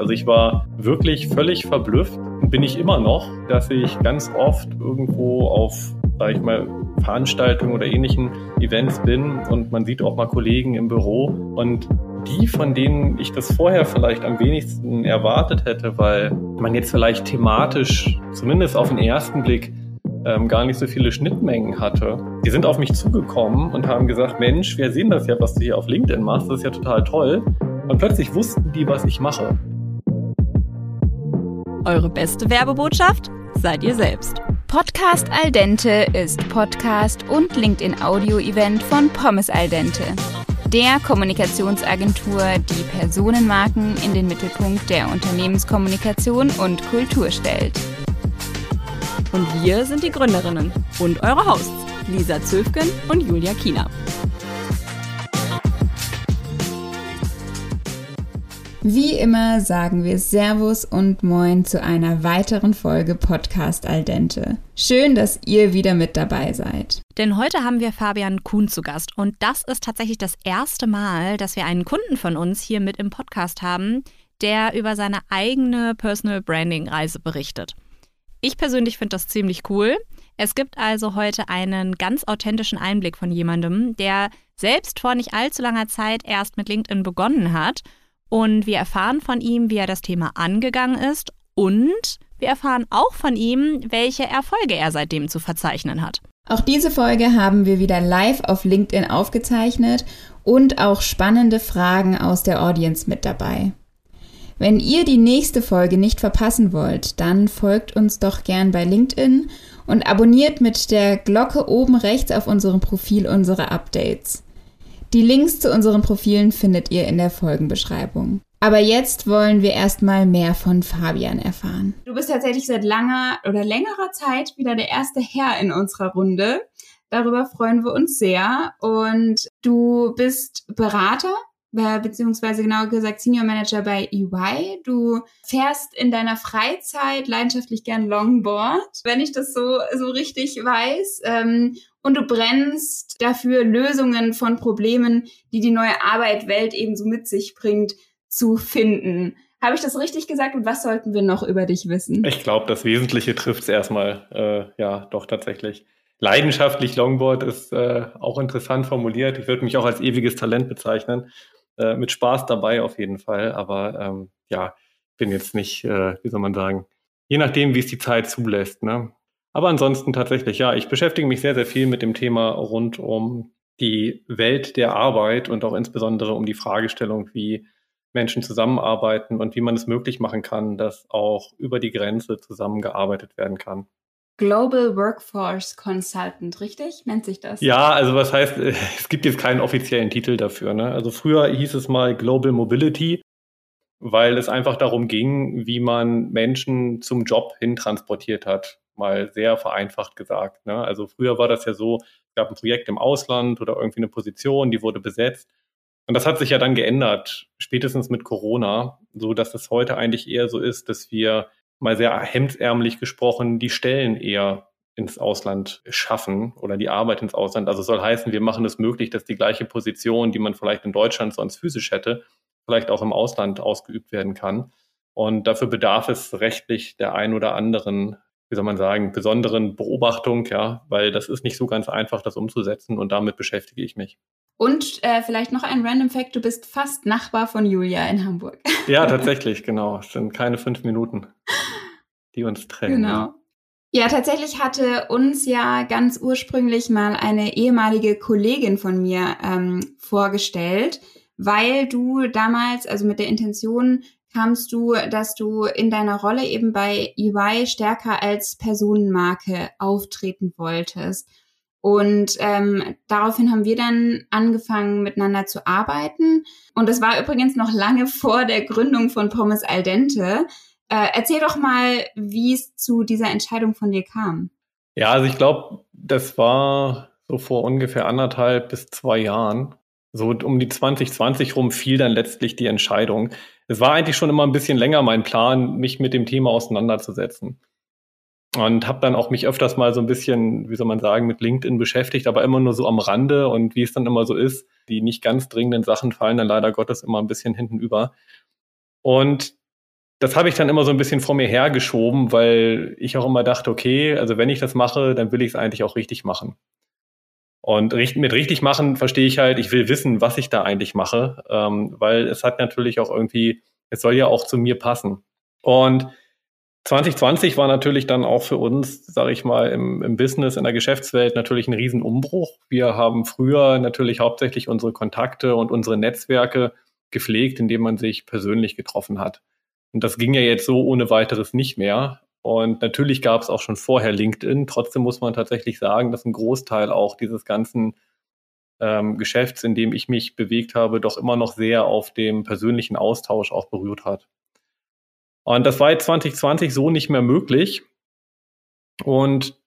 Also ich war wirklich völlig verblüfft und bin ich immer noch, dass ich ganz oft irgendwo auf, sag ich mal, Veranstaltungen oder ähnlichen Events bin und man sieht auch mal Kollegen im Büro und die, von denen ich das vorher vielleicht am wenigsten erwartet hätte, weil man jetzt vielleicht thematisch, zumindest auf den ersten Blick, ähm, gar nicht so viele Schnittmengen hatte. Die sind auf mich zugekommen und haben gesagt, Mensch, wir sehen das ja, was du hier auf LinkedIn machst, das ist ja total toll. Und plötzlich wussten die, was ich mache. Eure beste Werbebotschaft seid ihr selbst. Podcast Al Dente ist Podcast und LinkedIn Audio Event von Pommes Al Dente der Kommunikationsagentur, die Personenmarken in den Mittelpunkt der Unternehmenskommunikation und Kultur stellt. Und wir sind die Gründerinnen und eure Hosts, Lisa Zöfgen und Julia Kiener. Wie immer sagen wir Servus und Moin zu einer weiteren Folge Podcast Al Dente. Schön, dass ihr wieder mit dabei seid. Denn heute haben wir Fabian Kuhn zu Gast und das ist tatsächlich das erste Mal, dass wir einen Kunden von uns hier mit im Podcast haben, der über seine eigene Personal Branding Reise berichtet. Ich persönlich finde das ziemlich cool. Es gibt also heute einen ganz authentischen Einblick von jemandem, der selbst vor nicht allzu langer Zeit erst mit LinkedIn begonnen hat und wir erfahren von ihm, wie er das Thema angegangen ist und wir erfahren auch von ihm, welche Erfolge er seitdem zu verzeichnen hat. Auch diese Folge haben wir wieder live auf LinkedIn aufgezeichnet und auch spannende Fragen aus der Audience mit dabei. Wenn ihr die nächste Folge nicht verpassen wollt, dann folgt uns doch gern bei LinkedIn und abonniert mit der Glocke oben rechts auf unserem Profil unsere Updates. Die Links zu unseren Profilen findet ihr in der Folgenbeschreibung. Aber jetzt wollen wir erstmal mehr von Fabian erfahren. Du bist tatsächlich seit langer oder längerer Zeit wieder der erste Herr in unserer Runde. Darüber freuen wir uns sehr. Und du bist Berater, beziehungsweise genauer gesagt Senior Manager bei EY. Du fährst in deiner Freizeit leidenschaftlich gern Longboard, wenn ich das so, so richtig weiß. Und du brennst dafür, Lösungen von Problemen, die die neue Arbeitwelt ebenso mit sich bringt, zu finden. Habe ich das richtig gesagt und was sollten wir noch über dich wissen? Ich glaube, das Wesentliche trifft es erstmal, äh, ja, doch tatsächlich. Leidenschaftlich Longboard ist äh, auch interessant formuliert. Ich würde mich auch als ewiges Talent bezeichnen. Äh, mit Spaß dabei auf jeden Fall. Aber ähm, ja, bin jetzt nicht, äh, wie soll man sagen, je nachdem, wie es die Zeit zulässt. Ne? Aber ansonsten tatsächlich, ja, ich beschäftige mich sehr, sehr viel mit dem Thema rund um die Welt der Arbeit und auch insbesondere um die Fragestellung, wie Menschen zusammenarbeiten und wie man es möglich machen kann, dass auch über die Grenze zusammengearbeitet werden kann. Global Workforce Consultant, richtig? Nennt sich das? Ja, also was heißt, es gibt jetzt keinen offiziellen Titel dafür. Ne? Also früher hieß es mal Global Mobility, weil es einfach darum ging, wie man Menschen zum Job hin transportiert hat mal sehr vereinfacht gesagt. Ne? Also früher war das ja so, es gab ein Projekt im Ausland oder irgendwie eine Position, die wurde besetzt. Und das hat sich ja dann geändert, spätestens mit Corona, so dass es heute eigentlich eher so ist, dass wir mal sehr hemdsärmlich gesprochen die Stellen eher ins Ausland schaffen oder die Arbeit ins Ausland. Also soll heißen, wir machen es möglich, dass die gleiche Position, die man vielleicht in Deutschland sonst physisch hätte, vielleicht auch im Ausland ausgeübt werden kann. Und dafür bedarf es rechtlich der ein oder anderen wie soll man sagen, besonderen Beobachtung, ja, weil das ist nicht so ganz einfach, das umzusetzen und damit beschäftige ich mich. Und äh, vielleicht noch ein Random Fact, du bist fast Nachbar von Julia in Hamburg. Ja, tatsächlich, genau. Es sind keine fünf Minuten, die uns trennen. Genau. Ja, tatsächlich hatte uns ja ganz ursprünglich mal eine ehemalige Kollegin von mir ähm, vorgestellt, weil du damals, also mit der Intention, kamst du, dass du in deiner Rolle eben bei EY stärker als Personenmarke auftreten wolltest. Und ähm, daraufhin haben wir dann angefangen, miteinander zu arbeiten. Und das war übrigens noch lange vor der Gründung von Pommes Al Dente. Äh, erzähl doch mal, wie es zu dieser Entscheidung von dir kam. Ja, also ich glaube, das war so vor ungefähr anderthalb bis zwei Jahren. So um die 2020 rum fiel dann letztlich die Entscheidung. Es war eigentlich schon immer ein bisschen länger mein Plan, mich mit dem Thema auseinanderzusetzen. Und habe dann auch mich öfters mal so ein bisschen, wie soll man sagen, mit LinkedIn beschäftigt, aber immer nur so am Rande und wie es dann immer so ist, die nicht ganz dringenden Sachen fallen dann leider Gottes immer ein bisschen hinten über. Und das habe ich dann immer so ein bisschen vor mir hergeschoben, weil ich auch immer dachte, okay, also wenn ich das mache, dann will ich es eigentlich auch richtig machen. Und mit richtig machen verstehe ich halt, ich will wissen, was ich da eigentlich mache, ähm, weil es hat natürlich auch irgendwie, es soll ja auch zu mir passen. Und 2020 war natürlich dann auch für uns, sage ich mal, im, im, Business, in der Geschäftswelt natürlich ein Riesenumbruch. Wir haben früher natürlich hauptsächlich unsere Kontakte und unsere Netzwerke gepflegt, indem man sich persönlich getroffen hat. Und das ging ja jetzt so ohne weiteres nicht mehr. Und natürlich gab es auch schon vorher LinkedIn. Trotzdem muss man tatsächlich sagen, dass ein Großteil auch dieses ganzen ähm, Geschäfts, in dem ich mich bewegt habe, doch immer noch sehr auf dem persönlichen Austausch auch berührt hat. Und das war jetzt 2020 so nicht mehr möglich. Und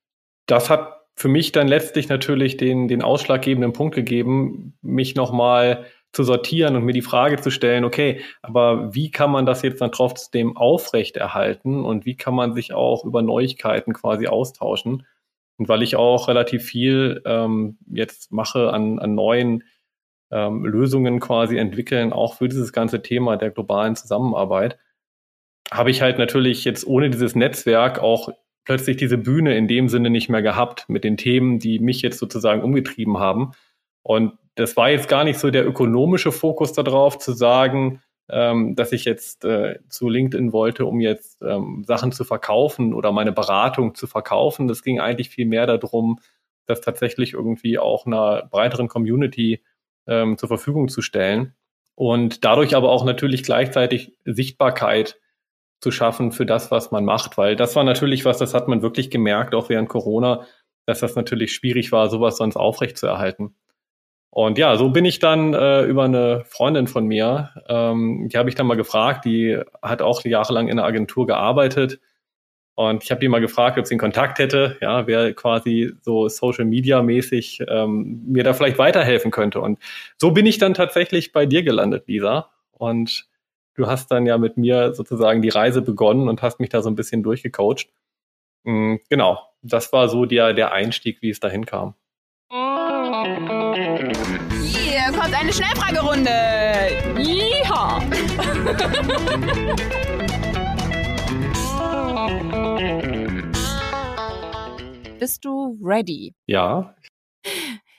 das hat für mich dann letztlich natürlich den, den ausschlaggebenden Punkt gegeben, mich nochmal zu sortieren und mir die Frage zu stellen, okay, aber wie kann man das jetzt dann trotzdem aufrechterhalten und wie kann man sich auch über Neuigkeiten quasi austauschen? Und weil ich auch relativ viel ähm, jetzt mache an, an neuen ähm, Lösungen quasi entwickeln, auch für dieses ganze Thema der globalen Zusammenarbeit, habe ich halt natürlich jetzt ohne dieses Netzwerk auch plötzlich diese Bühne in dem Sinne nicht mehr gehabt mit den Themen, die mich jetzt sozusagen umgetrieben haben. Und das war jetzt gar nicht so der ökonomische Fokus darauf, zu sagen, ähm, dass ich jetzt äh, zu LinkedIn wollte, um jetzt ähm, Sachen zu verkaufen oder meine Beratung zu verkaufen. Das ging eigentlich viel mehr darum, das tatsächlich irgendwie auch einer breiteren Community ähm, zur Verfügung zu stellen und dadurch aber auch natürlich gleichzeitig Sichtbarkeit zu schaffen für das, was man macht, weil das war natürlich was, das hat man wirklich gemerkt, auch während Corona, dass das natürlich schwierig war, sowas sonst aufrecht zu erhalten. Und ja, so bin ich dann äh, über eine Freundin von mir, ähm, die habe ich dann mal gefragt, die hat auch jahrelang in einer Agentur gearbeitet. Und ich habe die mal gefragt, ob sie einen Kontakt hätte, ja, wer quasi so Social Media mäßig ähm, mir da vielleicht weiterhelfen könnte. Und so bin ich dann tatsächlich bei dir gelandet, Lisa. Und du hast dann ja mit mir sozusagen die Reise begonnen und hast mich da so ein bisschen durchgecoacht. Mhm, genau, das war so der, der Einstieg, wie es dahin kam. Eine Schnellfragerunde. Yeehaw. Bist du ready? Ja.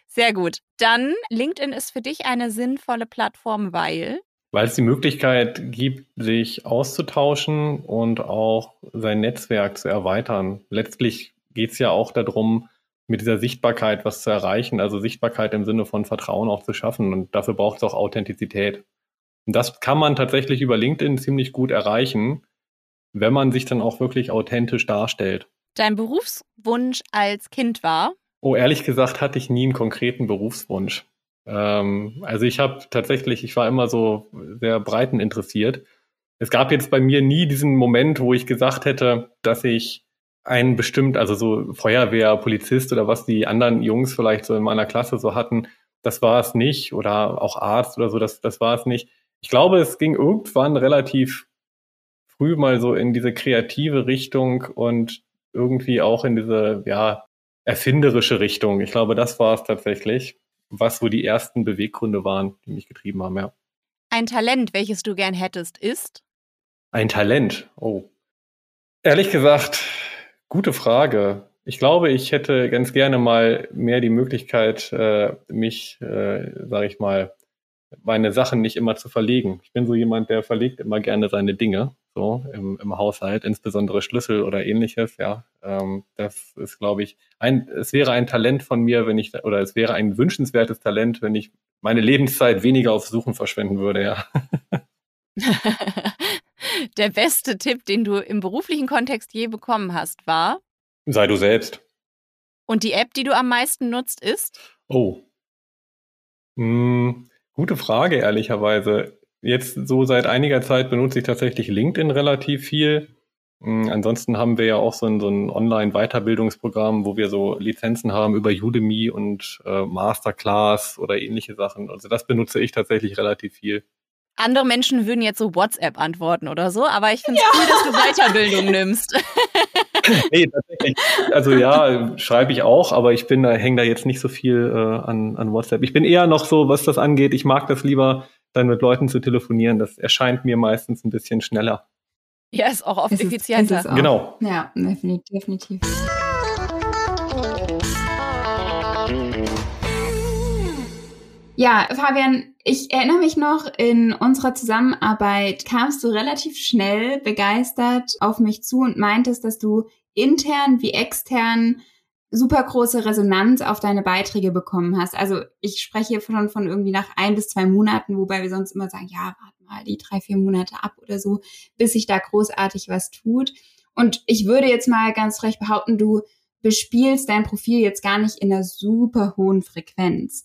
Sehr gut. Dann, LinkedIn ist für dich eine sinnvolle Plattform, weil? Weil es die Möglichkeit gibt, sich auszutauschen und auch sein Netzwerk zu erweitern. Letztlich geht es ja auch darum, mit dieser Sichtbarkeit was zu erreichen, also Sichtbarkeit im Sinne von Vertrauen auch zu schaffen. Und dafür braucht es auch Authentizität. Und das kann man tatsächlich über LinkedIn ziemlich gut erreichen, wenn man sich dann auch wirklich authentisch darstellt. Dein Berufswunsch als Kind war? Oh, ehrlich gesagt hatte ich nie einen konkreten Berufswunsch. Ähm, also ich habe tatsächlich, ich war immer so sehr breiten interessiert. Es gab jetzt bei mir nie diesen Moment, wo ich gesagt hätte, dass ich ein bestimmt, also so Feuerwehr, Polizist oder was die anderen Jungs vielleicht so in meiner Klasse so hatten, das war es nicht. Oder auch Arzt oder so, das, das war es nicht. Ich glaube, es ging irgendwann relativ früh mal so in diese kreative Richtung und irgendwie auch in diese, ja, erfinderische Richtung. Ich glaube, das war es tatsächlich, was so die ersten Beweggründe waren, die mich getrieben haben, ja. Ein Talent, welches du gern hättest, ist? Ein Talent, oh. Ehrlich gesagt, Gute Frage. Ich glaube, ich hätte ganz gerne mal mehr die Möglichkeit, äh, mich, äh, sage ich mal, meine Sachen nicht immer zu verlegen. Ich bin so jemand, der verlegt immer gerne seine Dinge, so im, im Haushalt, insbesondere Schlüssel oder ähnliches. Ja, ähm, das ist, glaube ich, ein. Es wäre ein Talent von mir, wenn ich oder es wäre ein wünschenswertes Talent, wenn ich meine Lebenszeit weniger auf Suchen verschwenden würde. Ja. der beste Tipp, den du im beruflichen Kontext je bekommen hast, war? Sei du selbst. Und die App, die du am meisten nutzt, ist? Oh. Hm, gute Frage, ehrlicherweise. Jetzt so seit einiger Zeit benutze ich tatsächlich LinkedIn relativ viel. Hm, ansonsten haben wir ja auch so ein, so ein Online-Weiterbildungsprogramm, wo wir so Lizenzen haben über Udemy und äh, Masterclass oder ähnliche Sachen. Also das benutze ich tatsächlich relativ viel. Andere Menschen würden jetzt so WhatsApp antworten oder so, aber ich finde es ja. cool, dass du Weiterbildung nimmst. nee, tatsächlich. Also ja, schreibe ich auch, aber ich bin da, hänge da jetzt nicht so viel äh, an, an WhatsApp. Ich bin eher noch so, was das angeht, ich mag das lieber, dann mit Leuten zu telefonieren. Das erscheint mir meistens ein bisschen schneller. Ja, ist auch oft ist effizienter. Es, es genau. Ja, definitiv. Ja, Fabian, ich erinnere mich noch, in unserer Zusammenarbeit kamst du relativ schnell begeistert auf mich zu und meintest, dass du intern wie extern super große Resonanz auf deine Beiträge bekommen hast. Also ich spreche hier von, von irgendwie nach ein bis zwei Monaten, wobei wir sonst immer sagen, ja, warte mal die drei, vier Monate ab oder so, bis sich da großartig was tut. Und ich würde jetzt mal ganz frech behaupten, du bespielst dein Profil jetzt gar nicht in einer super hohen Frequenz.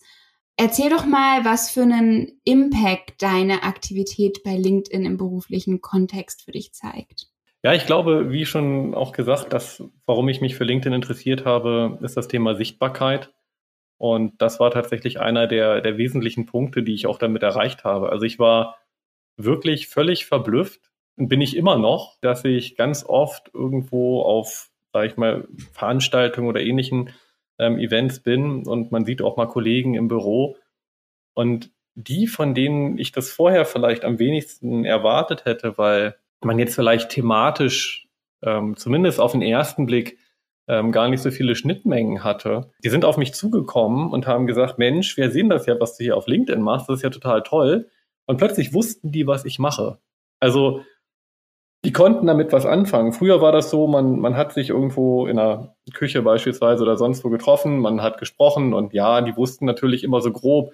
Erzähl doch mal, was für einen Impact deine Aktivität bei LinkedIn im beruflichen Kontext für dich zeigt. Ja, ich glaube, wie schon auch gesagt, dass, warum ich mich für LinkedIn interessiert habe, ist das Thema Sichtbarkeit. Und das war tatsächlich einer der, der wesentlichen Punkte, die ich auch damit erreicht habe. Also ich war wirklich völlig verblüfft und bin ich immer noch, dass ich ganz oft irgendwo auf, sag ich mal, Veranstaltungen oder ähnlichen ähm, Events bin und man sieht auch mal Kollegen im Büro und die, von denen ich das vorher vielleicht am wenigsten erwartet hätte, weil man jetzt vielleicht thematisch ähm, zumindest auf den ersten Blick ähm, gar nicht so viele Schnittmengen hatte. Die sind auf mich zugekommen und haben gesagt, Mensch, wir sehen das ja, was du hier auf LinkedIn machst, das ist ja total toll. Und plötzlich wussten die, was ich mache. Also die konnten damit was anfangen. Früher war das so, man, man hat sich irgendwo in einer Küche beispielsweise oder sonst wo getroffen, man hat gesprochen und ja, die wussten natürlich immer so grob,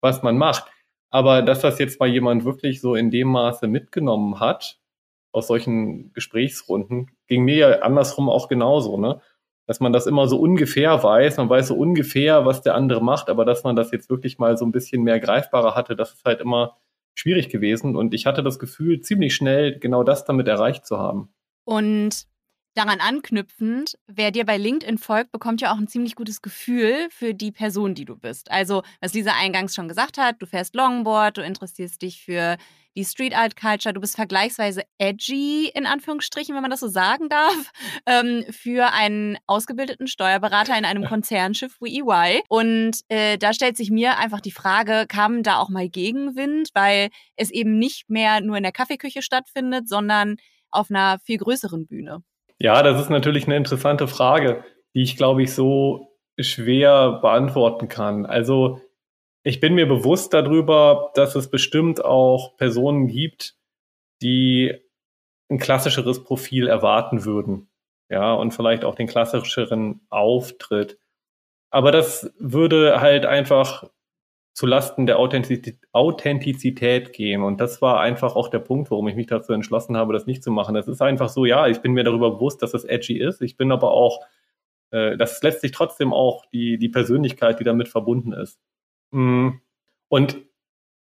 was man macht. Aber dass das jetzt mal jemand wirklich so in dem Maße mitgenommen hat, aus solchen Gesprächsrunden, ging mir ja andersrum auch genauso, ne? Dass man das immer so ungefähr weiß, man weiß so ungefähr, was der andere macht, aber dass man das jetzt wirklich mal so ein bisschen mehr greifbarer hatte, das ist halt immer schwierig gewesen. Und ich hatte das Gefühl, ziemlich schnell genau das damit erreicht zu haben. Und daran anknüpfend, wer dir bei LinkedIn folgt, bekommt ja auch ein ziemlich gutes Gefühl für die Person, die du bist. Also, was Lisa eingangs schon gesagt hat, du fährst Longboard, du interessierst dich für die Street Art Culture, du bist vergleichsweise edgy, in Anführungsstrichen, wenn man das so sagen darf, ähm, für einen ausgebildeten Steuerberater in einem Konzernschiff wie EY. Und äh, da stellt sich mir einfach die Frage, kam da auch mal Gegenwind, weil es eben nicht mehr nur in der Kaffeeküche stattfindet, sondern auf einer viel größeren Bühne? Ja, das ist natürlich eine interessante Frage, die ich, glaube ich, so schwer beantworten kann. Also ich bin mir bewusst darüber, dass es bestimmt auch Personen gibt, die ein klassischeres Profil erwarten würden. Ja, und vielleicht auch den klassischeren Auftritt. Aber das würde halt einfach zu Lasten der Authentizität gehen. Und das war einfach auch der Punkt, warum ich mich dazu entschlossen habe, das nicht zu machen. Es ist einfach so, ja, ich bin mir darüber bewusst, dass es edgy ist. Ich bin aber auch, äh, das ist letztlich trotzdem auch die, die Persönlichkeit, die damit verbunden ist. Mm. Und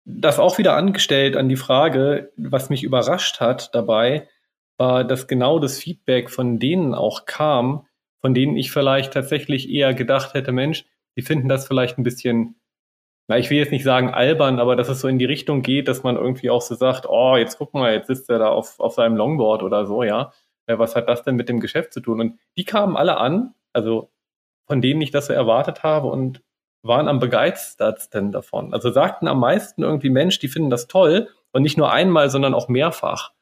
das auch wieder angestellt an die Frage, was mich überrascht hat dabei, war, dass genau das Feedback von denen auch kam, von denen ich vielleicht tatsächlich eher gedacht hätte, Mensch, die finden das vielleicht ein bisschen na, ich will jetzt nicht sagen albern, aber dass es so in die Richtung geht, dass man irgendwie auch so sagt, oh, jetzt guck mal, jetzt sitzt er da auf, auf seinem Longboard oder so, ja. Äh, was hat das denn mit dem Geschäft zu tun? Und die kamen alle an, also von denen ich das so erwartet habe und waren am begeistertsten davon. Also sagten am meisten irgendwie, Mensch, die finden das toll und nicht nur einmal, sondern auch mehrfach.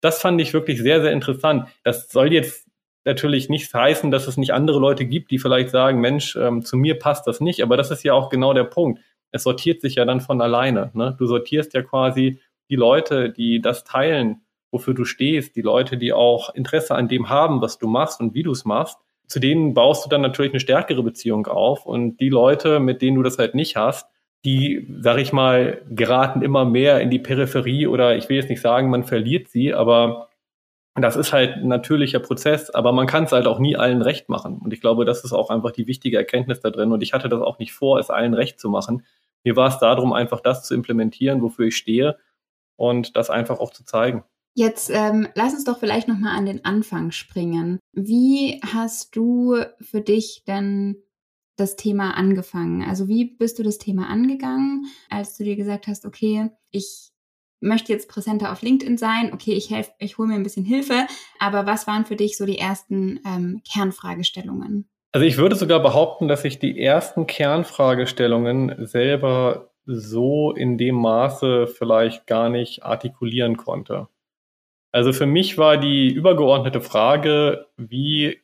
Das fand ich wirklich sehr, sehr interessant. Das soll jetzt natürlich nicht heißen, dass es nicht andere Leute gibt, die vielleicht sagen, Mensch, ähm, zu mir passt das nicht. Aber das ist ja auch genau der Punkt es sortiert sich ja dann von alleine. Ne? Du sortierst ja quasi die Leute, die das teilen, wofür du stehst, die Leute, die auch Interesse an dem haben, was du machst und wie du es machst. Zu denen baust du dann natürlich eine stärkere Beziehung auf und die Leute, mit denen du das halt nicht hast, die, sag ich mal, geraten immer mehr in die Peripherie oder ich will jetzt nicht sagen, man verliert sie, aber das ist halt ein natürlicher Prozess, aber man kann es halt auch nie allen recht machen. Und ich glaube, das ist auch einfach die wichtige Erkenntnis da drin. Und ich hatte das auch nicht vor, es allen recht zu machen. Mir war es darum, einfach das zu implementieren, wofür ich stehe und das einfach auch zu zeigen. Jetzt ähm, lass uns doch vielleicht nochmal an den Anfang springen. Wie hast du für dich denn das Thema angefangen? Also wie bist du das Thema angegangen, als du dir gesagt hast, okay, ich möchte jetzt präsenter auf LinkedIn sein, okay, ich helfe, ich hole mir ein bisschen Hilfe, aber was waren für dich so die ersten ähm, Kernfragestellungen? Also ich würde sogar behaupten, dass ich die ersten Kernfragestellungen selber so in dem Maße vielleicht gar nicht artikulieren konnte. Also für mich war die übergeordnete Frage, wie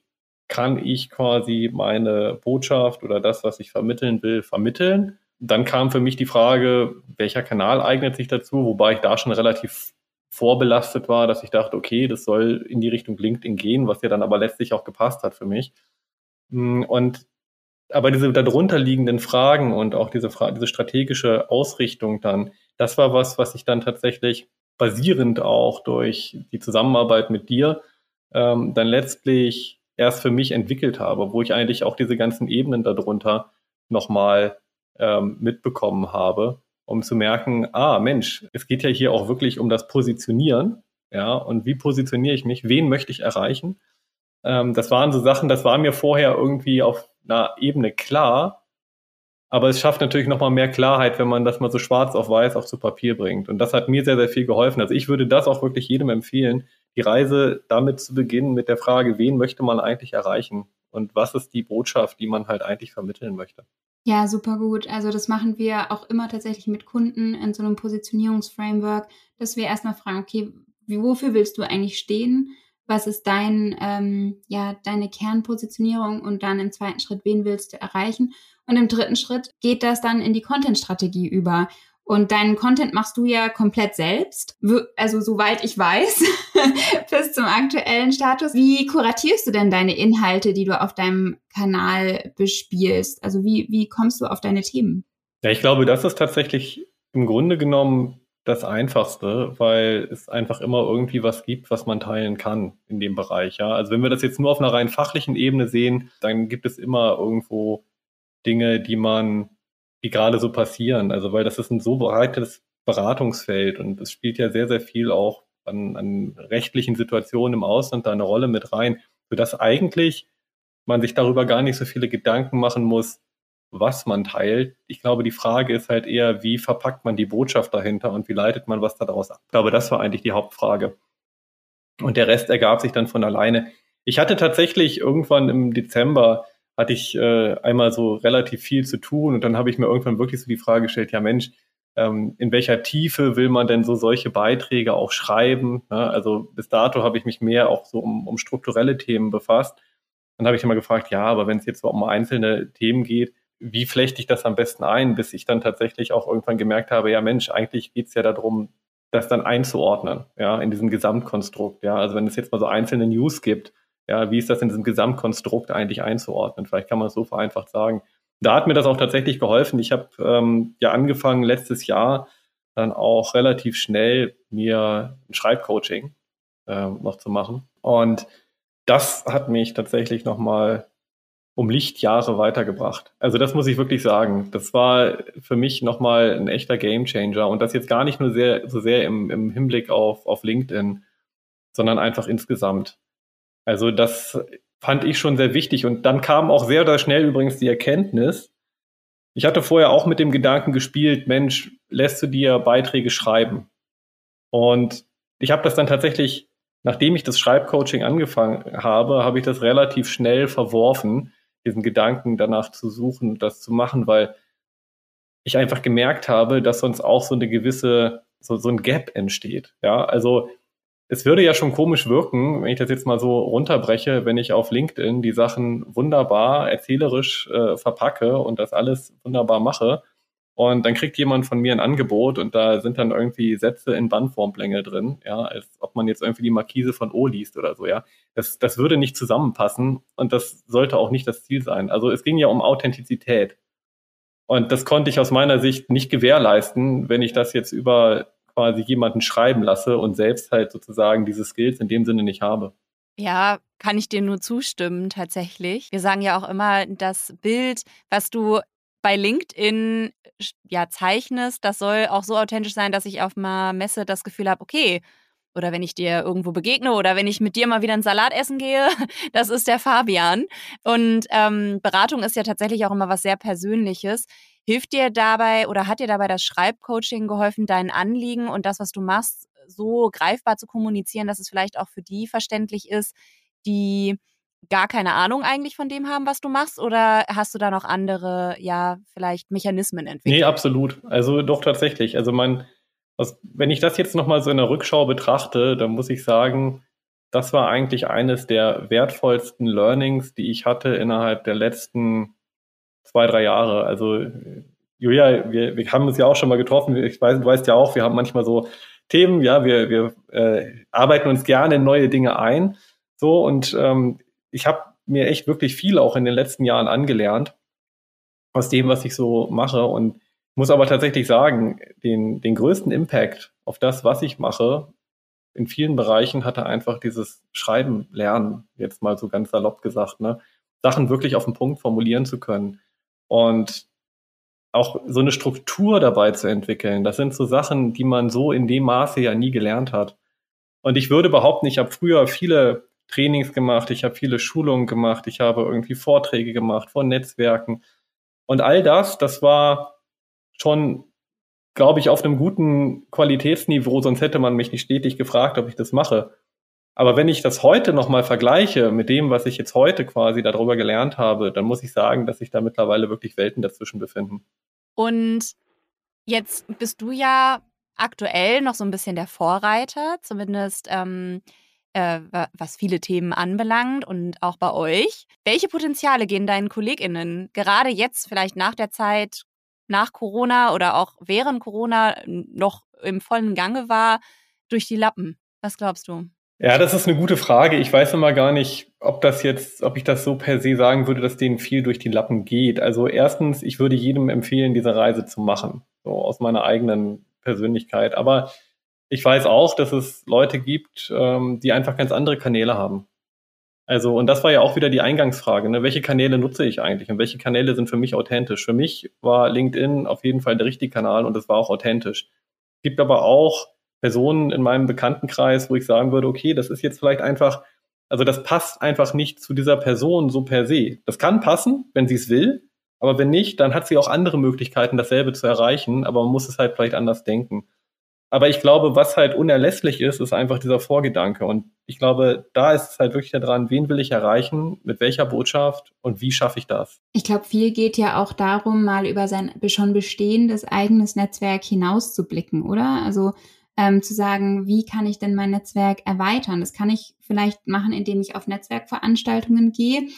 kann ich quasi meine Botschaft oder das, was ich vermitteln will, vermitteln? Dann kam für mich die Frage, welcher Kanal eignet sich dazu, wobei ich da schon relativ vorbelastet war, dass ich dachte, okay, das soll in die Richtung LinkedIn gehen, was ja dann aber letztlich auch gepasst hat für mich. Mm, und aber diese darunter liegenden Fragen und auch diese, Fra diese strategische Ausrichtung dann, das war was, was ich dann tatsächlich basierend auch durch die Zusammenarbeit mit dir ähm, dann letztlich erst für mich entwickelt habe, wo ich eigentlich auch diese ganzen Ebenen darunter nochmal ähm, mitbekommen habe um zu merken, ah Mensch, es geht ja hier auch wirklich um das Positionieren. Ja, und wie positioniere ich mich? Wen möchte ich erreichen? Ähm, das waren so Sachen, das war mir vorher irgendwie auf einer Ebene klar. Aber es schafft natürlich nochmal mehr Klarheit, wenn man das mal so schwarz auf weiß auch zu Papier bringt. Und das hat mir sehr, sehr viel geholfen. Also ich würde das auch wirklich jedem empfehlen, die Reise damit zu beginnen mit der Frage, wen möchte man eigentlich erreichen? Und was ist die Botschaft, die man halt eigentlich vermitteln möchte? Ja, super gut. Also das machen wir auch immer tatsächlich mit Kunden in so einem Positionierungsframework, dass wir erstmal fragen, okay, wofür willst du eigentlich stehen? Was ist dein, ähm, ja, deine Kernpositionierung? Und dann im zweiten Schritt, wen willst du erreichen? Und im dritten Schritt geht das dann in die Content-Strategie über. Und deinen Content machst du ja komplett selbst. Also soweit ich weiß, bis zum aktuellen Status. Wie kuratierst du denn deine Inhalte, die du auf deinem Kanal bespielst? Also wie, wie kommst du auf deine Themen? Ja, ich glaube, das ist tatsächlich im Grunde genommen das Einfachste, weil es einfach immer irgendwie was gibt, was man teilen kann in dem Bereich. Ja, also wenn wir das jetzt nur auf einer rein fachlichen Ebene sehen, dann gibt es immer irgendwo Dinge, die man die gerade so passieren. Also weil das ist ein so breites Beratungsfeld und es spielt ja sehr, sehr viel auch an, an rechtlichen Situationen im Ausland da eine Rolle mit rein, sodass eigentlich man sich darüber gar nicht so viele Gedanken machen muss, was man teilt. Ich glaube, die Frage ist halt eher, wie verpackt man die Botschaft dahinter und wie leitet man was daraus ab. Ich glaube, das war eigentlich die Hauptfrage. Und der Rest ergab sich dann von alleine. Ich hatte tatsächlich irgendwann im Dezember hatte ich äh, einmal so relativ viel zu tun und dann habe ich mir irgendwann wirklich so die Frage gestellt, ja Mensch, ähm, in welcher Tiefe will man denn so solche Beiträge auch schreiben? Ne? Also bis dato habe ich mich mehr auch so um, um strukturelle Themen befasst. Dann habe ich immer gefragt, ja, aber wenn es jetzt so um einzelne Themen geht, wie flechte ich das am besten ein, bis ich dann tatsächlich auch irgendwann gemerkt habe, ja Mensch, eigentlich geht es ja darum, das dann einzuordnen, ja, in diesem Gesamtkonstrukt. Ja, also wenn es jetzt mal so einzelne News gibt, ja, wie ist das in diesem Gesamtkonstrukt eigentlich einzuordnen? Vielleicht kann man es so vereinfacht sagen. Da hat mir das auch tatsächlich geholfen. Ich habe ähm, ja angefangen letztes Jahr dann auch relativ schnell mir ein Schreibcoaching äh, noch zu machen. Und das hat mich tatsächlich nochmal um Lichtjahre weitergebracht. Also das muss ich wirklich sagen. Das war für mich nochmal ein echter Gamechanger und das jetzt gar nicht nur sehr, so sehr im, im Hinblick auf, auf LinkedIn, sondern einfach insgesamt. Also das fand ich schon sehr wichtig. Und dann kam auch sehr, sehr schnell übrigens die Erkenntnis, ich hatte vorher auch mit dem Gedanken gespielt, Mensch, lässt du dir Beiträge schreiben? Und ich habe das dann tatsächlich, nachdem ich das Schreibcoaching angefangen habe, habe ich das relativ schnell verworfen, diesen Gedanken danach zu suchen, das zu machen, weil ich einfach gemerkt habe, dass sonst auch so eine gewisse, so, so ein Gap entsteht. Ja, also es würde ja schon komisch wirken, wenn ich das jetzt mal so runterbreche, wenn ich auf LinkedIn die Sachen wunderbar erzählerisch äh, verpacke und das alles wunderbar mache. Und dann kriegt jemand von mir ein Angebot und da sind dann irgendwie Sätze in Bandformlänge drin, ja, als ob man jetzt irgendwie die Markise von O liest oder so, ja. Das, das würde nicht zusammenpassen und das sollte auch nicht das Ziel sein. Also es ging ja um Authentizität. Und das konnte ich aus meiner Sicht nicht gewährleisten, wenn ich das jetzt über quasi jemanden schreiben lasse und selbst halt sozusagen diese Skills in dem Sinne nicht habe. Ja, kann ich dir nur zustimmen, tatsächlich. Wir sagen ja auch immer, das Bild, was du bei LinkedIn ja zeichnest, das soll auch so authentisch sein, dass ich auf einer Messe das Gefühl habe, okay, oder wenn ich dir irgendwo begegne oder wenn ich mit dir mal wieder einen Salat essen gehe, das ist der Fabian. Und ähm, Beratung ist ja tatsächlich auch immer was sehr Persönliches. Hilft dir dabei oder hat dir dabei das Schreibcoaching geholfen, dein Anliegen und das, was du machst, so greifbar zu kommunizieren, dass es vielleicht auch für die verständlich ist, die gar keine Ahnung eigentlich von dem haben, was du machst? Oder hast du da noch andere, ja, vielleicht Mechanismen entwickelt? Nee, absolut. Also doch tatsächlich. Also mein, Also, wenn ich das jetzt nochmal so in der Rückschau betrachte, dann muss ich sagen, das war eigentlich eines der wertvollsten Learnings, die ich hatte innerhalb der letzten zwei, drei Jahre. Also Julia, wir, wir haben uns ja auch schon mal getroffen. Ich weiß, du weißt ja auch, wir haben manchmal so Themen, ja, wir, wir äh, arbeiten uns gerne in neue Dinge ein. So, und ähm, ich habe mir echt wirklich viel auch in den letzten Jahren angelernt aus dem, was ich so mache. Und muss aber tatsächlich sagen, den, den größten Impact auf das, was ich mache, in vielen Bereichen hatte einfach dieses Schreiben lernen, jetzt mal so ganz salopp gesagt, ne? Sachen wirklich auf den Punkt formulieren zu können. Und auch so eine Struktur dabei zu entwickeln. Das sind so Sachen, die man so in dem Maße ja nie gelernt hat. Und ich würde behaupten, ich habe früher viele Trainings gemacht, ich habe viele Schulungen gemacht, ich habe irgendwie Vorträge gemacht von Netzwerken. Und all das, das war schon, glaube ich, auf einem guten Qualitätsniveau, sonst hätte man mich nicht stetig gefragt, ob ich das mache. Aber wenn ich das heute nochmal vergleiche mit dem, was ich jetzt heute quasi darüber gelernt habe, dann muss ich sagen, dass sich da mittlerweile wirklich Welten dazwischen befinden. Und jetzt bist du ja aktuell noch so ein bisschen der Vorreiter, zumindest ähm, äh, was viele Themen anbelangt und auch bei euch. Welche Potenziale gehen deinen KollegInnen gerade jetzt vielleicht nach der Zeit, nach Corona oder auch während Corona noch im vollen Gange war, durch die Lappen? Was glaubst du? Ja, das ist eine gute Frage. Ich weiß immer gar nicht, ob das jetzt, ob ich das so per se sagen würde, dass denen viel durch die Lappen geht. Also erstens, ich würde jedem empfehlen, diese Reise zu machen, so aus meiner eigenen Persönlichkeit. Aber ich weiß auch, dass es Leute gibt, ähm, die einfach ganz andere Kanäle haben. Also, und das war ja auch wieder die Eingangsfrage. Ne? Welche Kanäle nutze ich eigentlich und welche Kanäle sind für mich authentisch? Für mich war LinkedIn auf jeden Fall der richtige Kanal und es war auch authentisch. Gibt aber auch Personen in meinem Bekanntenkreis, wo ich sagen würde, okay, das ist jetzt vielleicht einfach, also das passt einfach nicht zu dieser Person so per se. Das kann passen, wenn sie es will, aber wenn nicht, dann hat sie auch andere Möglichkeiten, dasselbe zu erreichen, aber man muss es halt vielleicht anders denken. Aber ich glaube, was halt unerlässlich ist, ist einfach dieser Vorgedanke. Und ich glaube, da ist es halt wirklich daran, wen will ich erreichen, mit welcher Botschaft und wie schaffe ich das? Ich glaube, viel geht ja auch darum, mal über sein schon bestehendes eigenes Netzwerk hinauszublicken, oder? Also ähm, zu sagen, wie kann ich denn mein Netzwerk erweitern? Das kann ich vielleicht machen, indem ich auf Netzwerkveranstaltungen gehe.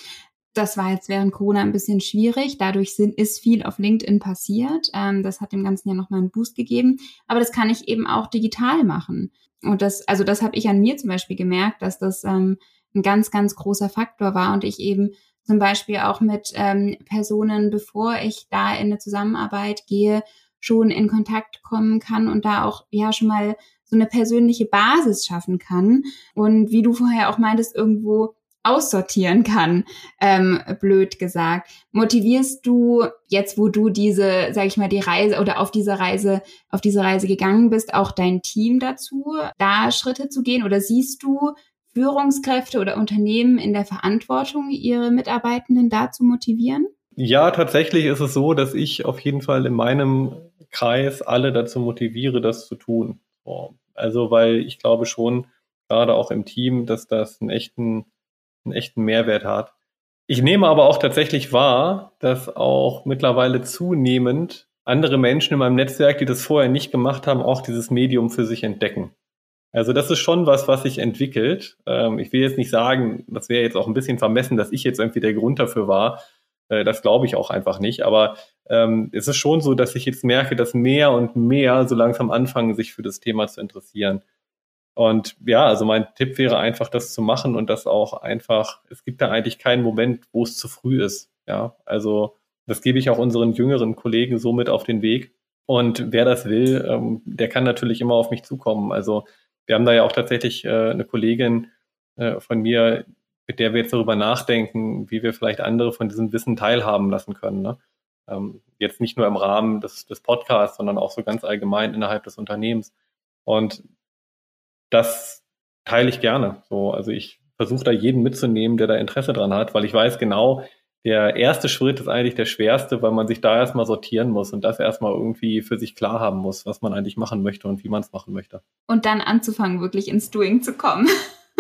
Das war jetzt während Corona ein bisschen schwierig. Dadurch sind, ist viel auf LinkedIn passiert. Ähm, das hat dem Ganzen ja nochmal einen Boost gegeben. Aber das kann ich eben auch digital machen. Und das, also das habe ich an mir zum Beispiel gemerkt, dass das ähm, ein ganz, ganz großer Faktor war und ich eben zum Beispiel auch mit ähm, Personen, bevor ich da in eine Zusammenarbeit gehe, schon in Kontakt kommen kann und da auch ja schon mal so eine persönliche Basis schaffen kann und wie du vorher auch meintest, irgendwo aussortieren kann, ähm, blöd gesagt. Motivierst du jetzt, wo du diese, sag ich mal, die Reise oder auf diese Reise, auf diese Reise gegangen bist, auch dein Team dazu, da Schritte zu gehen? Oder siehst du Führungskräfte oder Unternehmen in der Verantwortung, ihre Mitarbeitenden da zu motivieren? Ja, tatsächlich ist es so, dass ich auf jeden Fall in meinem Kreis alle dazu motiviere, das zu tun. Also, weil ich glaube schon, gerade auch im Team, dass das einen echten, einen echten Mehrwert hat. Ich nehme aber auch tatsächlich wahr, dass auch mittlerweile zunehmend andere Menschen in meinem Netzwerk, die das vorher nicht gemacht haben, auch dieses Medium für sich entdecken. Also das ist schon was, was sich entwickelt. Ähm, ich will jetzt nicht sagen, das wäre jetzt auch ein bisschen vermessen, dass ich jetzt irgendwie der Grund dafür war, äh, das glaube ich auch einfach nicht. Aber ähm, es ist schon so, dass ich jetzt merke, dass mehr und mehr so langsam anfangen, sich für das Thema zu interessieren. Und ja, also mein Tipp wäre einfach, das zu machen und das auch einfach, es gibt da eigentlich keinen Moment, wo es zu früh ist. Ja, also das gebe ich auch unseren jüngeren Kollegen so mit auf den Weg. Und wer das will, ähm, der kann natürlich immer auf mich zukommen. Also wir haben da ja auch tatsächlich äh, eine Kollegin äh, von mir, mit der wir jetzt darüber nachdenken, wie wir vielleicht andere von diesem Wissen teilhaben lassen können. Ne? Ähm, jetzt nicht nur im Rahmen des, des Podcasts, sondern auch so ganz allgemein innerhalb des Unternehmens. Und das teile ich gerne. So, also ich versuche da jeden mitzunehmen, der da Interesse dran hat, weil ich weiß genau, der erste Schritt ist eigentlich der schwerste, weil man sich da erstmal sortieren muss und das erstmal irgendwie für sich klar haben muss, was man eigentlich machen möchte und wie man es machen möchte. Und dann anzufangen, wirklich ins Doing zu kommen.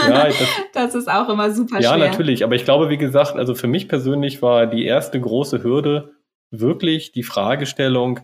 Ja, das, das, ist auch immer super ja, schwer. Ja, natürlich. Aber ich glaube, wie gesagt, also für mich persönlich war die erste große Hürde wirklich die Fragestellung,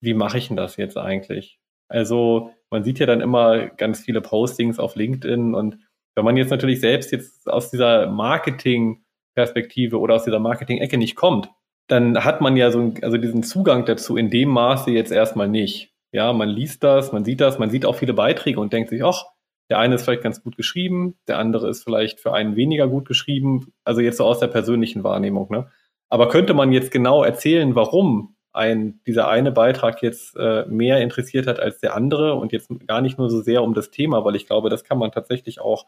wie mache ich denn das jetzt eigentlich? Also man sieht ja dann immer ganz viele Postings auf LinkedIn und wenn man jetzt natürlich selbst jetzt aus dieser Marketing-Perspektive oder aus dieser Marketing-Ecke nicht kommt, dann hat man ja so also diesen Zugang dazu in dem Maße jetzt erstmal nicht. Ja, man liest das, man sieht das, man sieht auch viele Beiträge und denkt sich, ach, der eine ist vielleicht ganz gut geschrieben, der andere ist vielleicht für einen weniger gut geschrieben, also jetzt so aus der persönlichen Wahrnehmung. Ne? Aber könnte man jetzt genau erzählen, warum ein, dieser eine Beitrag jetzt äh, mehr interessiert hat als der andere und jetzt gar nicht nur so sehr um das Thema, weil ich glaube, das kann man tatsächlich auch,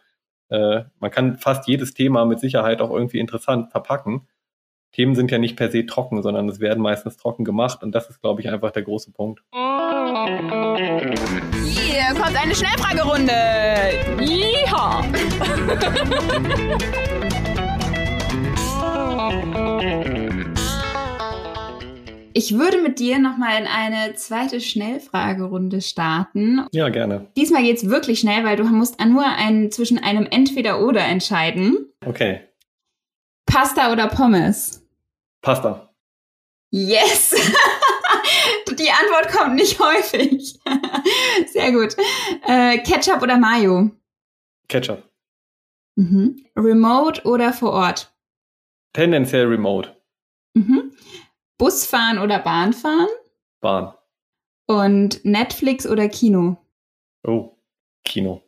äh, man kann fast jedes Thema mit Sicherheit auch irgendwie interessant verpacken. Themen sind ja nicht per se trocken, sondern es werden meistens trocken gemacht und das ist, glaube ich, einfach der große Punkt. Hier kommt eine Schnellfragerunde. Yeehaw. Ich würde mit dir nochmal in eine zweite Schnellfragerunde starten. Ja, gerne. Diesmal geht es wirklich schnell, weil du musst nur ein, zwischen einem Entweder-Oder entscheiden. Okay. Pasta oder Pommes? Pasta. Yes! Die Antwort kommt nicht häufig. Sehr gut. Äh, Ketchup oder Mayo? Ketchup. Mhm. Remote oder vor Ort? Tendenziell remote. Mhm. Busfahren oder Bahnfahren? Bahn. Und Netflix oder Kino? Oh, Kino.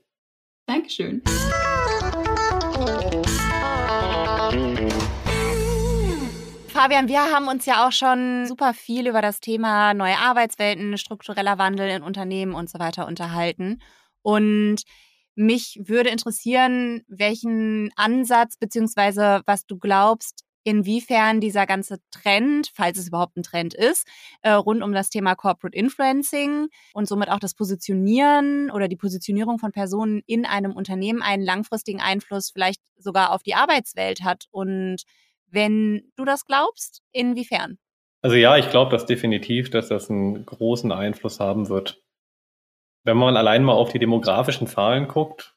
Dankeschön. Fabian, wir haben uns ja auch schon super viel über das Thema neue Arbeitswelten, struktureller Wandel in Unternehmen und so weiter unterhalten. Und mich würde interessieren, welchen Ansatz beziehungsweise was du glaubst, inwiefern dieser ganze Trend, falls es überhaupt ein Trend ist, äh, rund um das Thema Corporate Influencing und somit auch das Positionieren oder die Positionierung von Personen in einem Unternehmen einen langfristigen Einfluss vielleicht sogar auf die Arbeitswelt hat. Und wenn du das glaubst, inwiefern? Also ja, ich glaube das definitiv, dass das einen großen Einfluss haben wird. Wenn man allein mal auf die demografischen Zahlen guckt,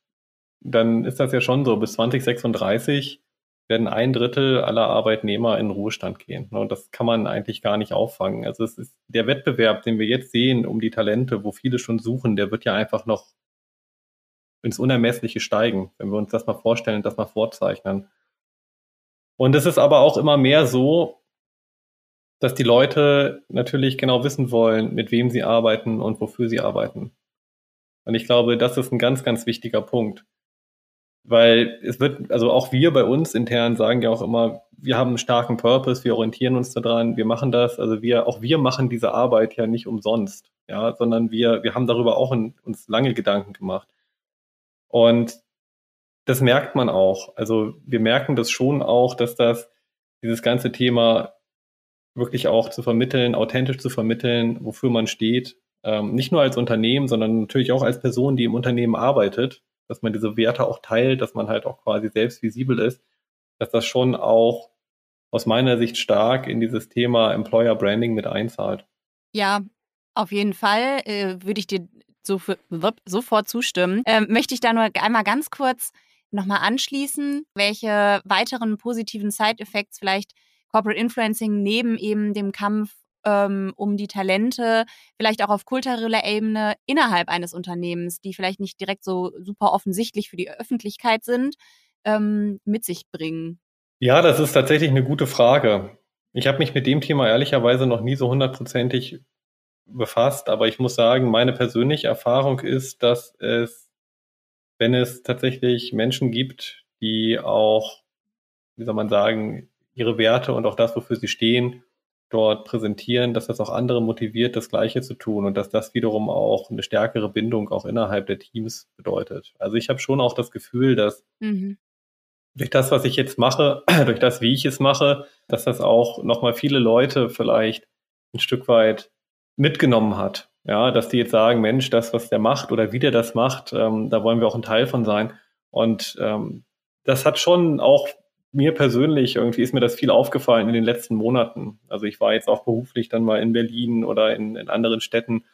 dann ist das ja schon so, bis 2036 werden ein Drittel aller Arbeitnehmer in Ruhestand gehen. Und das kann man eigentlich gar nicht auffangen. Also es ist der Wettbewerb, den wir jetzt sehen um die Talente, wo viele schon suchen, der wird ja einfach noch ins Unermessliche steigen, wenn wir uns das mal vorstellen, das mal vorzeichnen. Und es ist aber auch immer mehr so, dass die Leute natürlich genau wissen wollen, mit wem sie arbeiten und wofür sie arbeiten. Und ich glaube, das ist ein ganz, ganz wichtiger Punkt. Weil es wird, also auch wir bei uns intern sagen ja auch immer, wir haben einen starken Purpose, wir orientieren uns daran, wir machen das, also wir, auch wir machen diese Arbeit ja nicht umsonst, ja, sondern wir, wir haben darüber auch in, uns lange Gedanken gemacht. Und das merkt man auch. Also wir merken das schon auch, dass das, dieses ganze Thema wirklich auch zu vermitteln, authentisch zu vermitteln, wofür man steht, ähm, nicht nur als Unternehmen, sondern natürlich auch als Person, die im Unternehmen arbeitet, dass man diese Werte auch teilt, dass man halt auch quasi selbst visibel ist, dass das schon auch aus meiner Sicht stark in dieses Thema Employer Branding mit einzahlt. Ja, auf jeden Fall äh, würde ich dir so sofort zustimmen. Ähm, möchte ich da nur einmal ganz kurz nochmal anschließen, welche weiteren positiven Side-Effects vielleicht Corporate Influencing neben eben dem Kampf ähm, um die Talente, vielleicht auch auf kultureller Ebene innerhalb eines Unternehmens, die vielleicht nicht direkt so super offensichtlich für die Öffentlichkeit sind, ähm, mit sich bringen? Ja, das ist tatsächlich eine gute Frage. Ich habe mich mit dem Thema ehrlicherweise noch nie so hundertprozentig befasst, aber ich muss sagen, meine persönliche Erfahrung ist, dass es, wenn es tatsächlich Menschen gibt, die auch, wie soll man sagen, ihre Werte und auch das, wofür sie stehen, dort präsentieren, dass das auch andere motiviert, das Gleiche zu tun und dass das wiederum auch eine stärkere Bindung auch innerhalb der Teams bedeutet. Also ich habe schon auch das Gefühl, dass mhm. durch das, was ich jetzt mache, durch das, wie ich es mache, dass das auch nochmal viele Leute vielleicht ein Stück weit mitgenommen hat. Ja, dass die jetzt sagen, Mensch, das, was der macht oder wie der das macht, ähm, da wollen wir auch ein Teil von sein. Und ähm, das hat schon auch mir persönlich irgendwie ist mir das viel aufgefallen in den letzten Monaten. Also ich war jetzt auch beruflich dann mal in Berlin oder in, in anderen Städten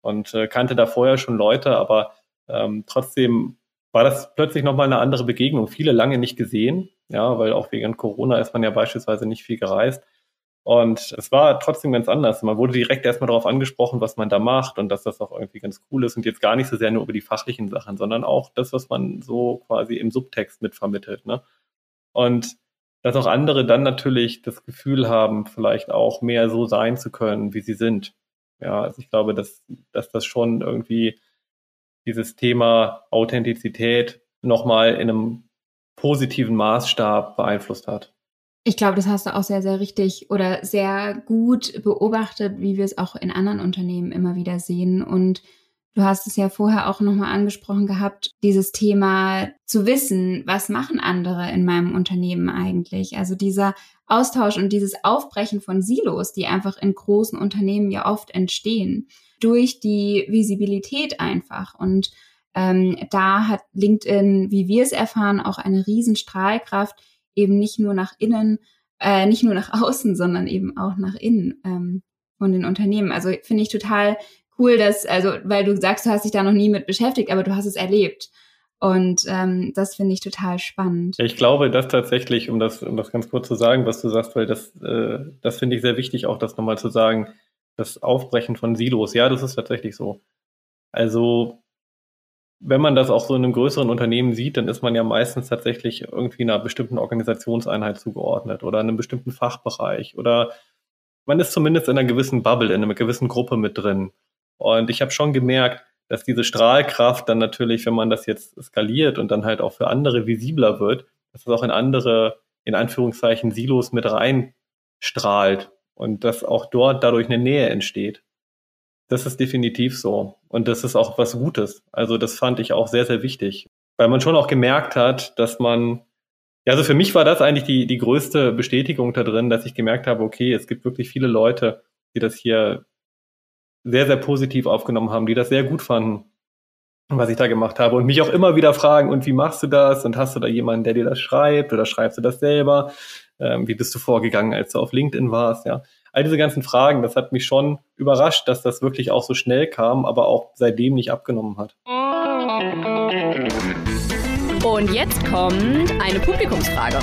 und äh, kannte da vorher schon Leute, aber ähm, trotzdem war das plötzlich nochmal eine andere Begegnung. Viele lange nicht gesehen, ja, weil auch wegen Corona ist man ja beispielsweise nicht viel gereist. Und es war trotzdem ganz anders. Man wurde direkt erstmal darauf angesprochen, was man da macht und dass das auch irgendwie ganz cool ist und jetzt gar nicht so sehr nur über die fachlichen Sachen, sondern auch das, was man so quasi im Subtext mitvermittelt. Ne? Und dass auch andere dann natürlich das Gefühl haben, vielleicht auch mehr so sein zu können, wie sie sind. Ja, also ich glaube, dass, dass das schon irgendwie dieses Thema Authentizität nochmal in einem positiven Maßstab beeinflusst hat. Ich glaube, das hast du auch sehr, sehr richtig oder sehr gut beobachtet, wie wir es auch in anderen Unternehmen immer wieder sehen. Und du hast es ja vorher auch nochmal angesprochen gehabt, dieses Thema zu wissen, was machen andere in meinem Unternehmen eigentlich? Also dieser Austausch und dieses Aufbrechen von Silos, die einfach in großen Unternehmen ja oft entstehen, durch die Visibilität einfach. Und ähm, da hat LinkedIn, wie wir es erfahren, auch eine riesen Strahlkraft, eben nicht nur nach innen, äh, nicht nur nach außen, sondern eben auch nach innen ähm, von den Unternehmen. Also finde ich total cool, dass, also, weil du sagst, du hast dich da noch nie mit beschäftigt, aber du hast es erlebt. Und ähm, das finde ich total spannend. Ich glaube, dass tatsächlich, um das, um das ganz kurz zu sagen, was du sagst, weil das, äh, das finde ich sehr wichtig, auch das nochmal zu sagen, das Aufbrechen von Silos. Ja, das ist tatsächlich so. Also wenn man das auch so in einem größeren Unternehmen sieht, dann ist man ja meistens tatsächlich irgendwie einer bestimmten Organisationseinheit zugeordnet oder einem bestimmten Fachbereich oder man ist zumindest in einer gewissen Bubble, in einer gewissen Gruppe mit drin. Und ich habe schon gemerkt, dass diese Strahlkraft dann natürlich, wenn man das jetzt skaliert und dann halt auch für andere visibler wird, dass es auch in andere, in Anführungszeichen, Silos mit reinstrahlt und dass auch dort dadurch eine Nähe entsteht. Das ist definitiv so. Und das ist auch was Gutes. Also das fand ich auch sehr, sehr wichtig. Weil man schon auch gemerkt hat, dass man, ja, also für mich war das eigentlich die, die größte Bestätigung da drin, dass ich gemerkt habe, okay, es gibt wirklich viele Leute, die das hier sehr, sehr positiv aufgenommen haben, die das sehr gut fanden, was ich da gemacht habe und mich auch immer wieder fragen, und wie machst du das? Und hast du da jemanden, der dir das schreibt oder schreibst du das selber? Ähm, wie bist du vorgegangen, als du auf LinkedIn warst? Ja, all diese ganzen Fragen, das hat mich schon überrascht, dass das wirklich auch so schnell kam, aber auch seitdem nicht abgenommen hat. Und jetzt kommt eine Publikumsfrage.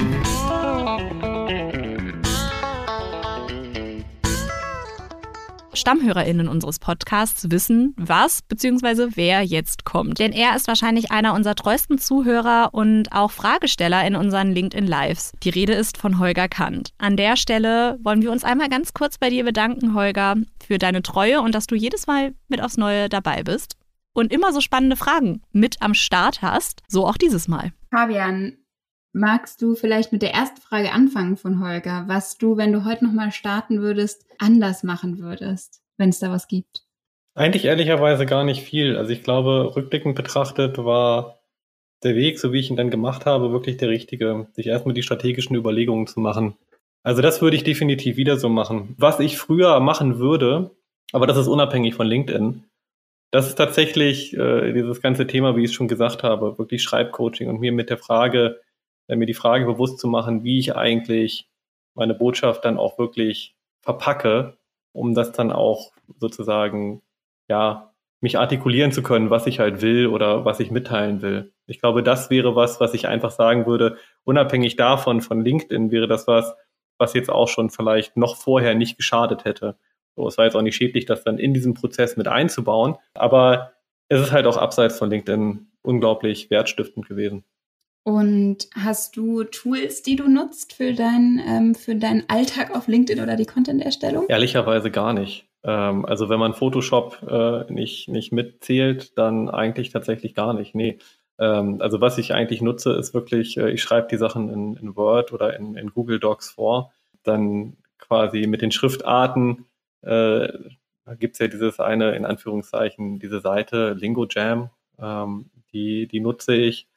StammhörerInnen unseres Podcasts wissen, was bzw. wer jetzt kommt. Denn er ist wahrscheinlich einer unserer treuesten Zuhörer und auch Fragesteller in unseren LinkedIn Lives. Die Rede ist von Holger Kant. An der Stelle wollen wir uns einmal ganz kurz bei dir bedanken, Holger, für deine Treue und dass du jedes Mal mit aufs Neue dabei bist und immer so spannende Fragen mit am Start hast. So auch dieses Mal. Fabian, Magst du vielleicht mit der ersten Frage anfangen von Holger, was du, wenn du heute nochmal starten würdest, anders machen würdest, wenn es da was gibt? Eigentlich ehrlicherweise gar nicht viel. Also ich glaube, rückblickend betrachtet war der Weg, so wie ich ihn dann gemacht habe, wirklich der richtige, sich erstmal die strategischen Überlegungen zu machen. Also das würde ich definitiv wieder so machen. Was ich früher machen würde, aber das ist unabhängig von LinkedIn, das ist tatsächlich äh, dieses ganze Thema, wie ich es schon gesagt habe, wirklich Schreibcoaching und mir mit der Frage, mir die Frage bewusst zu machen, wie ich eigentlich meine Botschaft dann auch wirklich verpacke, um das dann auch sozusagen, ja, mich artikulieren zu können, was ich halt will oder was ich mitteilen will. Ich glaube, das wäre was, was ich einfach sagen würde, unabhängig davon, von LinkedIn, wäre das was, was jetzt auch schon vielleicht noch vorher nicht geschadet hätte. So, es war jetzt auch nicht schädlich, das dann in diesen Prozess mit einzubauen, aber es ist halt auch abseits von LinkedIn unglaublich wertstiftend gewesen. Und hast du Tools, die du nutzt für, dein, ähm, für deinen Alltag auf LinkedIn oder die Content-Erstellung? Ehrlicherweise gar nicht. Ähm, also wenn man Photoshop äh, nicht, nicht mitzählt, dann eigentlich tatsächlich gar nicht. Nee. Ähm, also was ich eigentlich nutze, ist wirklich, äh, ich schreibe die Sachen in, in Word oder in, in, Google Docs vor. Dann quasi mit den Schriftarten äh, da gibt es ja dieses eine, in Anführungszeichen, diese Seite, Lingo Jam, ähm, die, die nutze ich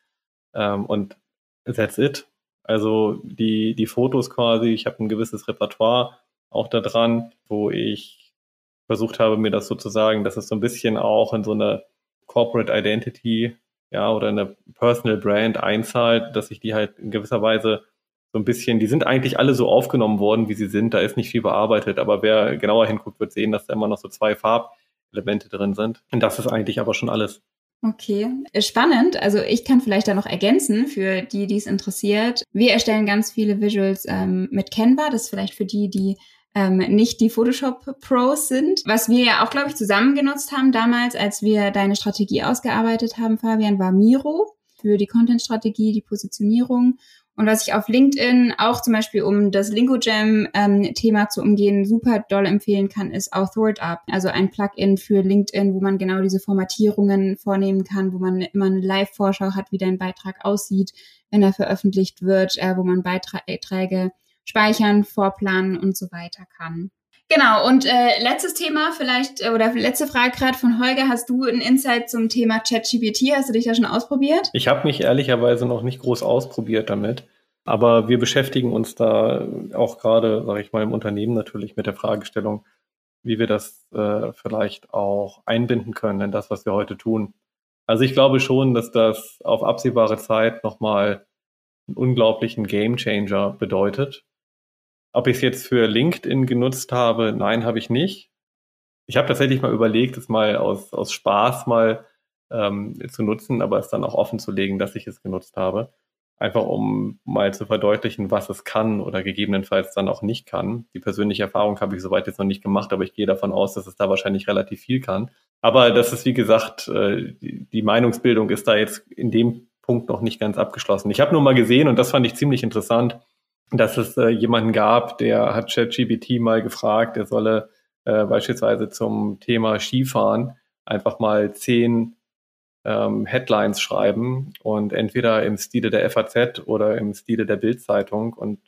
ähm, und that's it. Also die, die Fotos quasi, ich habe ein gewisses Repertoire auch da dran, wo ich versucht habe, mir das sozusagen, dass es so ein bisschen auch in so eine Corporate Identity, ja, oder eine Personal Brand einzahlt, dass ich die halt in gewisser Weise so ein bisschen, die sind eigentlich alle so aufgenommen worden, wie sie sind. Da ist nicht viel bearbeitet, aber wer genauer hinguckt, wird sehen, dass da immer noch so zwei Farbelemente drin sind. Und das ist eigentlich aber schon alles. Okay, spannend. Also ich kann vielleicht da noch ergänzen für die, die es interessiert. Wir erstellen ganz viele Visuals ähm, mit Canva. Das ist vielleicht für die, die ähm, nicht die Photoshop-Pros sind. Was wir ja auch, glaube ich, zusammen genutzt haben damals, als wir deine Strategie ausgearbeitet haben, Fabian, war Miro für die Content-Strategie, die Positionierung. Und was ich auf LinkedIn auch zum Beispiel, um das LingoJam-Thema ähm, zu umgehen, super doll empfehlen kann, ist AuthortUp. Also ein Plugin für LinkedIn, wo man genau diese Formatierungen vornehmen kann, wo man immer eine Live-Vorschau hat, wie dein Beitrag aussieht, wenn er veröffentlicht wird, äh, wo man Beiträge speichern, vorplanen und so weiter kann. Genau, und äh, letztes Thema vielleicht, äh, oder letzte Frage gerade von Holger, hast du ein Insight zum Thema ChatGPT? Hast du dich da schon ausprobiert? Ich habe mich ehrlicherweise noch nicht groß ausprobiert damit, aber wir beschäftigen uns da auch gerade, sage ich mal, im Unternehmen natürlich mit der Fragestellung, wie wir das äh, vielleicht auch einbinden können in das, was wir heute tun. Also ich glaube schon, dass das auf absehbare Zeit nochmal einen unglaublichen Gamechanger bedeutet ob ich es jetzt für LinkedIn genutzt habe, nein, habe ich nicht. Ich habe tatsächlich mal überlegt, es mal aus, aus Spaß mal ähm, zu nutzen, aber es dann auch offen zu legen, dass ich es genutzt habe. Einfach um mal zu verdeutlichen, was es kann oder gegebenenfalls dann auch nicht kann. Die persönliche Erfahrung habe ich soweit jetzt noch nicht gemacht, aber ich gehe davon aus, dass es da wahrscheinlich relativ viel kann. Aber das ist, wie gesagt, äh, die Meinungsbildung ist da jetzt in dem Punkt noch nicht ganz abgeschlossen. Ich habe nur mal gesehen und das fand ich ziemlich interessant, dass es äh, jemanden gab, der hat ChatGPT mal gefragt, er solle äh, beispielsweise zum Thema Skifahren einfach mal zehn ähm, Headlines schreiben und entweder im Stile der FAZ oder im Stile der Bildzeitung. Und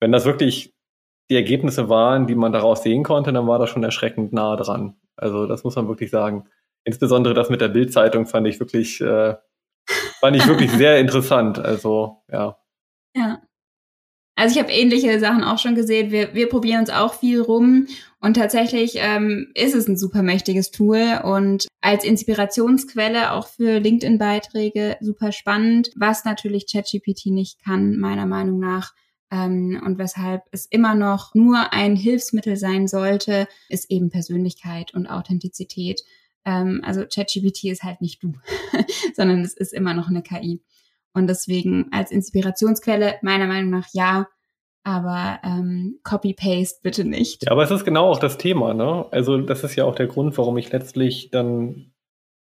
wenn das wirklich die Ergebnisse waren, die man daraus sehen konnte, dann war das schon erschreckend nah dran. Also das muss man wirklich sagen. Insbesondere das mit der Bildzeitung fand ich wirklich, äh, fand ich wirklich sehr interessant. Also ja. Ja. Also ich habe ähnliche Sachen auch schon gesehen. Wir, wir probieren uns auch viel rum und tatsächlich ähm, ist es ein super mächtiges Tool und als Inspirationsquelle auch für LinkedIn-Beiträge super spannend, was natürlich ChatGPT nicht kann, meiner Meinung nach. Ähm, und weshalb es immer noch nur ein Hilfsmittel sein sollte, ist eben Persönlichkeit und Authentizität. Ähm, also ChatGPT ist halt nicht du, sondern es ist immer noch eine KI. Und deswegen als Inspirationsquelle meiner Meinung nach ja, aber ähm, Copy-Paste bitte nicht. Ja, aber es ist genau auch das Thema, ne? Also das ist ja auch der Grund, warum ich letztlich dann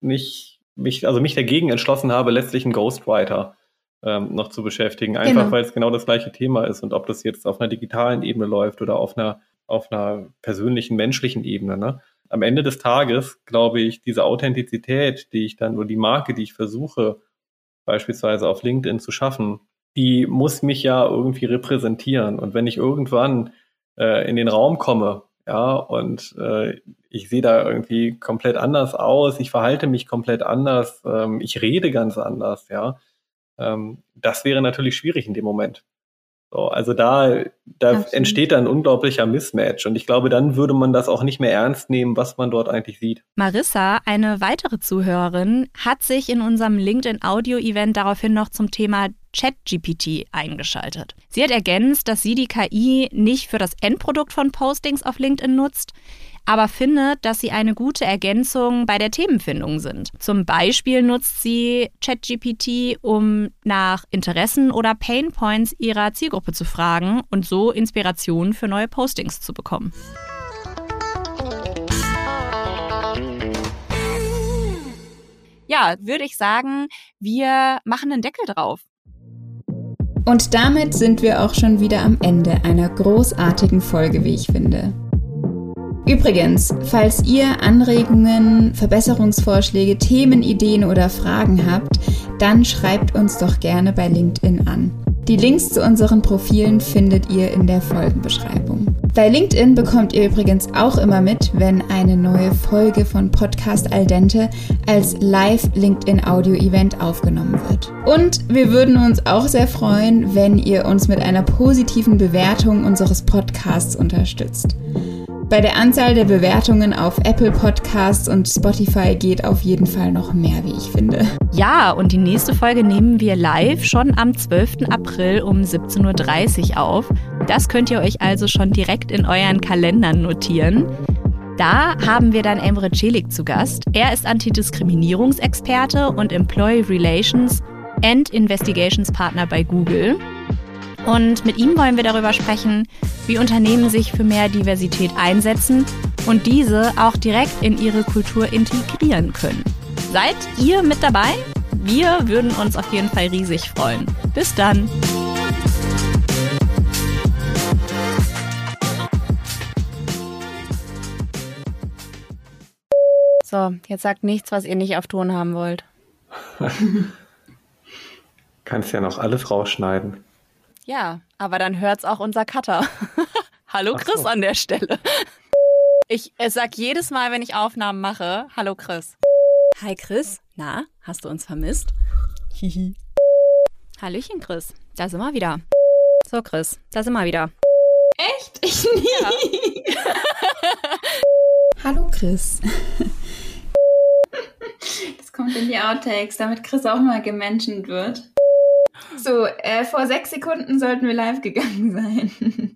nicht mich, also mich dagegen entschlossen habe, letztlich einen Ghostwriter ähm, noch zu beschäftigen. Einfach genau. weil es genau das gleiche Thema ist und ob das jetzt auf einer digitalen Ebene läuft oder auf einer, auf einer persönlichen, menschlichen Ebene, ne? Am Ende des Tages, glaube ich, diese Authentizität, die ich dann, oder die Marke, die ich versuche, beispielsweise auf LinkedIn zu schaffen, die muss mich ja irgendwie repräsentieren. Und wenn ich irgendwann äh, in den Raum komme, ja, und äh, ich sehe da irgendwie komplett anders aus, ich verhalte mich komplett anders, ähm, ich rede ganz anders, ja, ähm, das wäre natürlich schwierig in dem Moment. So, also da, da entsteht dann ein unglaublicher Mismatch und ich glaube, dann würde man das auch nicht mehr ernst nehmen, was man dort eigentlich sieht. Marissa, eine weitere Zuhörerin, hat sich in unserem LinkedIn Audio Event daraufhin noch zum Thema ChatGPT eingeschaltet. Sie hat ergänzt, dass sie die KI nicht für das Endprodukt von Postings auf LinkedIn nutzt, aber findet, dass sie eine gute Ergänzung bei der Themenfindung sind. Zum Beispiel nutzt sie ChatGPT, um nach Interessen oder Painpoints ihrer Zielgruppe zu fragen und so Inspirationen für neue Postings zu bekommen. Ja, würde ich sagen, wir machen einen Deckel drauf. Und damit sind wir auch schon wieder am Ende einer großartigen Folge, wie ich finde. Übrigens, falls ihr Anregungen, Verbesserungsvorschläge, Themenideen oder Fragen habt, dann schreibt uns doch gerne bei LinkedIn an. Die Links zu unseren Profilen findet ihr in der Folgenbeschreibung. Bei LinkedIn bekommt ihr übrigens auch immer mit, wenn eine neue Folge von Podcast Al Dente als Live LinkedIn Audio Event aufgenommen wird. Und wir würden uns auch sehr freuen, wenn ihr uns mit einer positiven Bewertung unseres Podcasts unterstützt. Bei der Anzahl der Bewertungen auf Apple Podcasts und Spotify geht auf jeden Fall noch mehr, wie ich finde. Ja, und die nächste Folge nehmen wir live schon am 12. April um 17.30 Uhr auf. Das könnt ihr euch also schon direkt in euren Kalendern notieren. Da haben wir dann Emre Celik zu Gast. Er ist Antidiskriminierungsexperte und Employee Relations and Investigations Partner bei Google. Und mit ihm wollen wir darüber sprechen, wie Unternehmen sich für mehr Diversität einsetzen und diese auch direkt in ihre Kultur integrieren können. Seid ihr mit dabei? Wir würden uns auf jeden Fall riesig freuen. Bis dann! So, jetzt sagt nichts, was ihr nicht auf Ton haben wollt. Kannst ja noch alles rausschneiden. Ja, aber dann hört's auch unser Cutter. Hallo Chris so. an der Stelle. Ich sag jedes Mal, wenn ich Aufnahmen mache, Hallo Chris. Hi Chris, na, hast du uns vermisst? Hihi. Hallöchen Chris, da sind wir wieder. So Chris, da sind wir wieder. Echt? Ich nie. Ja. Hallo Chris. Das kommt in die Outtakes, damit Chris auch mal gemenschent wird. So, äh, vor sechs Sekunden sollten wir live gegangen sein.